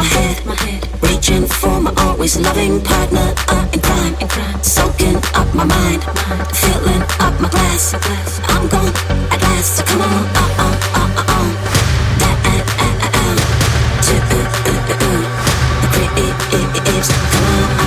my head, my head. Reaching for my always loving partner uh, in crime, in crime. Soaking up my mind, mind. filling up my glass. glass. I'm gone at last, so come on, uh, uh, uh, uh, uh. That, uh, uh, uh, uh. To, uh, uh, uh, uh. The creeps, come on.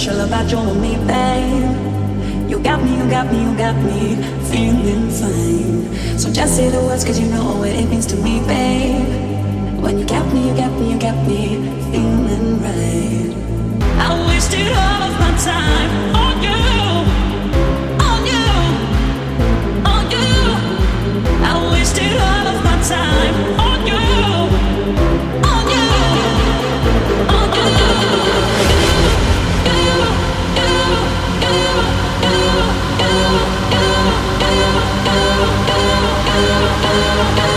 Special about you and me, babe. You got me, you got me, you got me feeling fine. So just say the words, cause you know what it means to me, babe. When you got me, you got me, you got me feeling right. I wasted all of my time on you, on you, on you. I wasted all of my time Bye.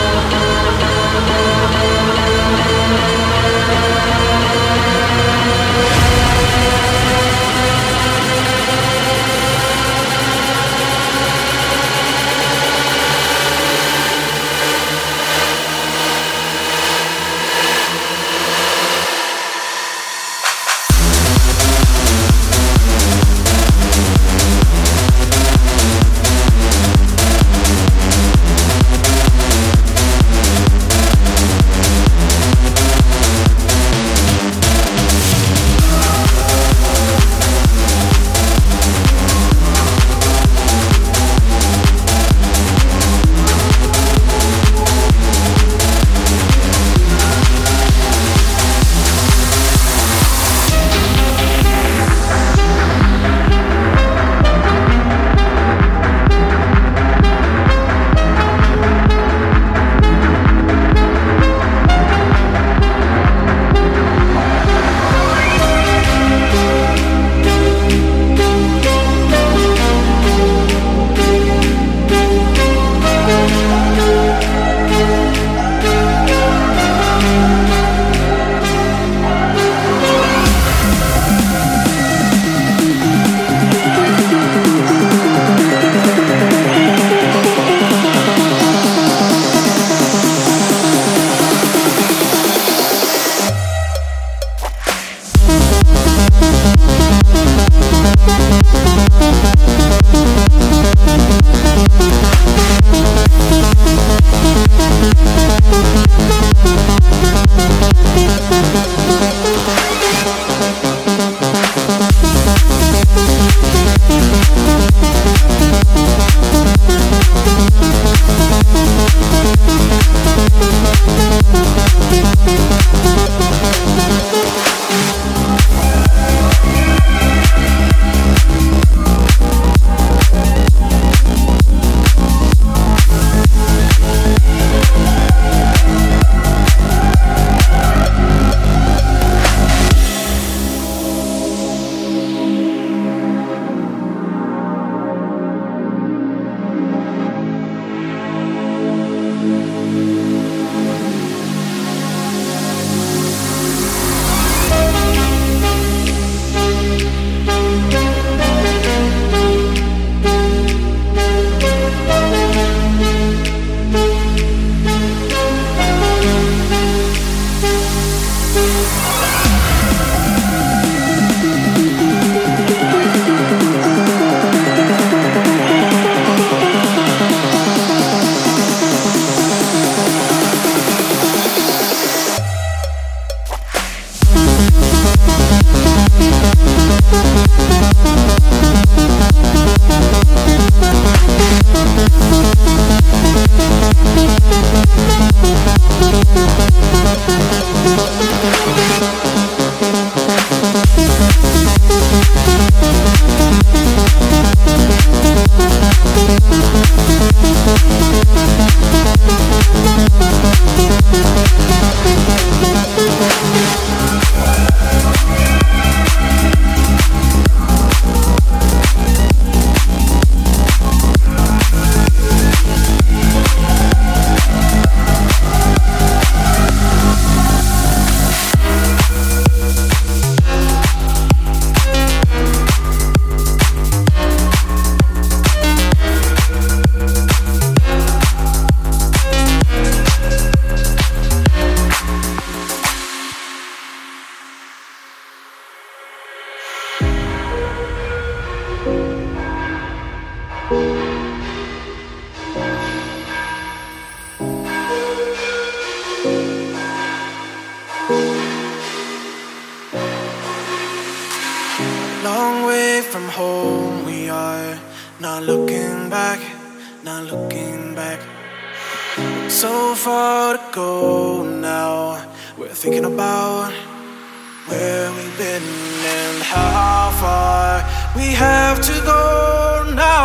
Where we've been and how far we have to go now.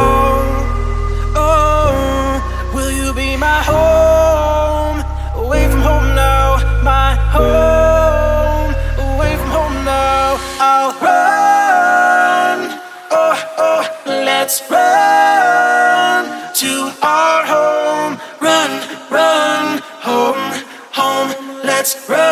Oh, will you be my home? Away from home now, my home. Away from home now, I'll run. Oh, oh, let's run to our home. Run, run, home, home, let's run.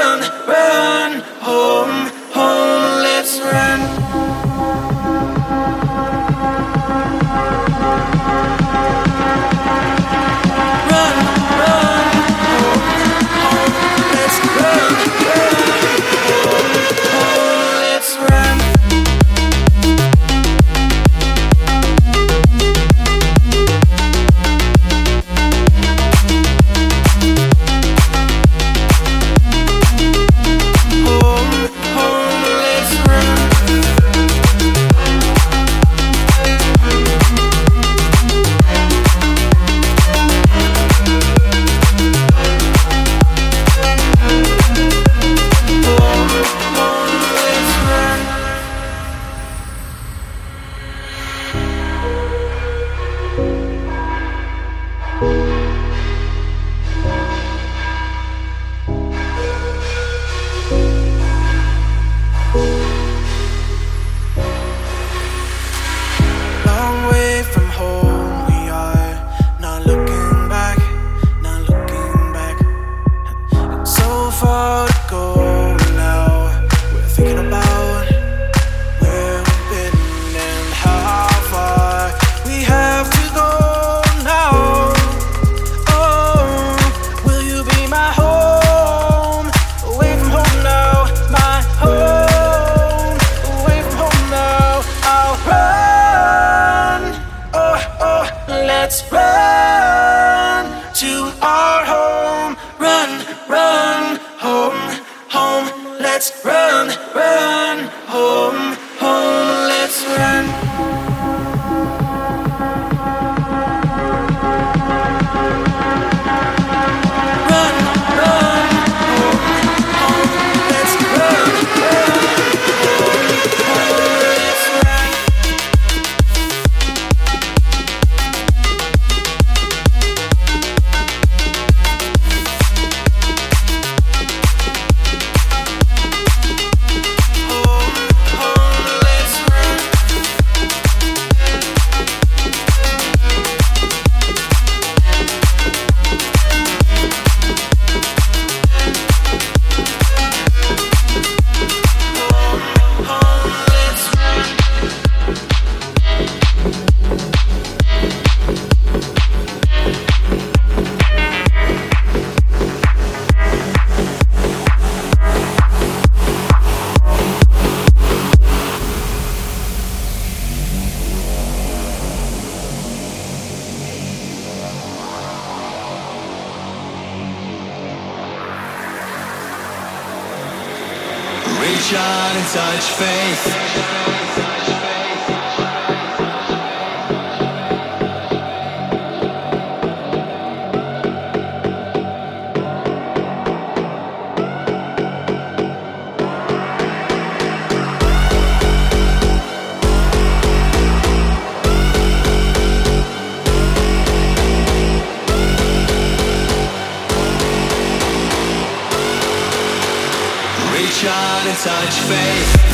such faith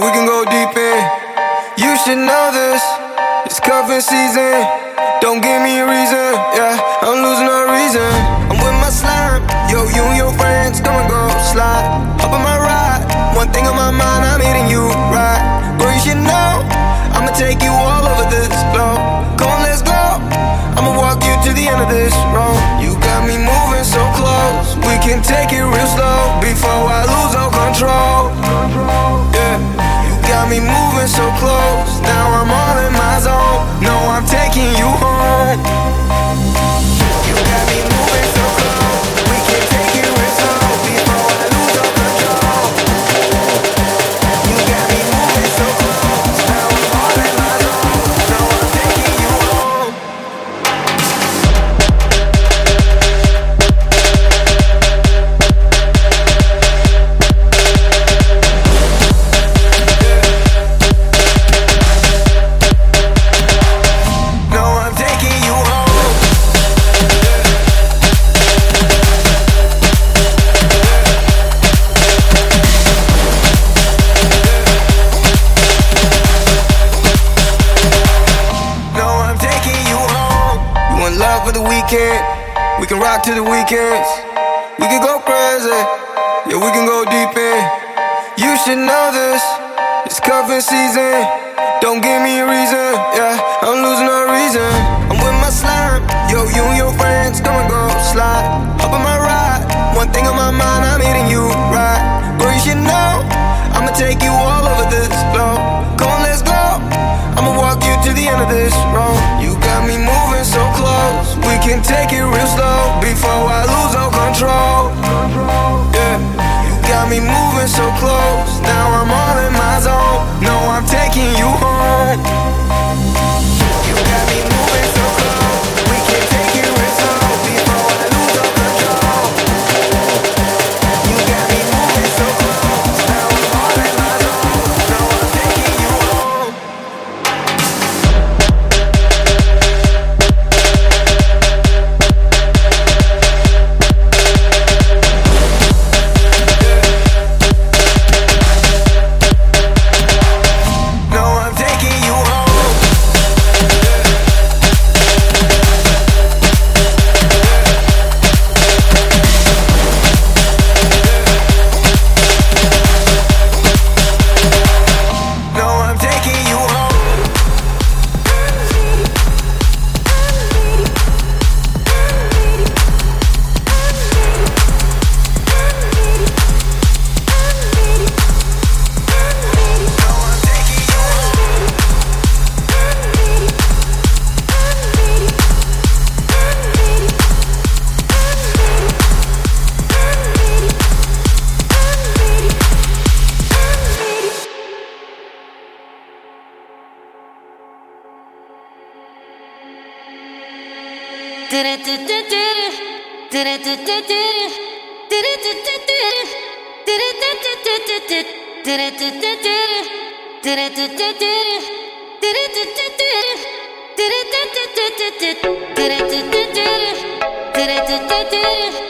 we can go deep in. You should know this. It's cuffing season. to the end of this road. You got me moving so close. We can take it real slow before I lose all control. Yeah, you got me moving so close. Now I'm all in my zone. No, I'm taking you home. did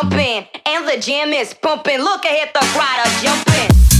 thumping and the jam is pumping. Look ahead, the crowd are jumping.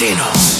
Argentinos.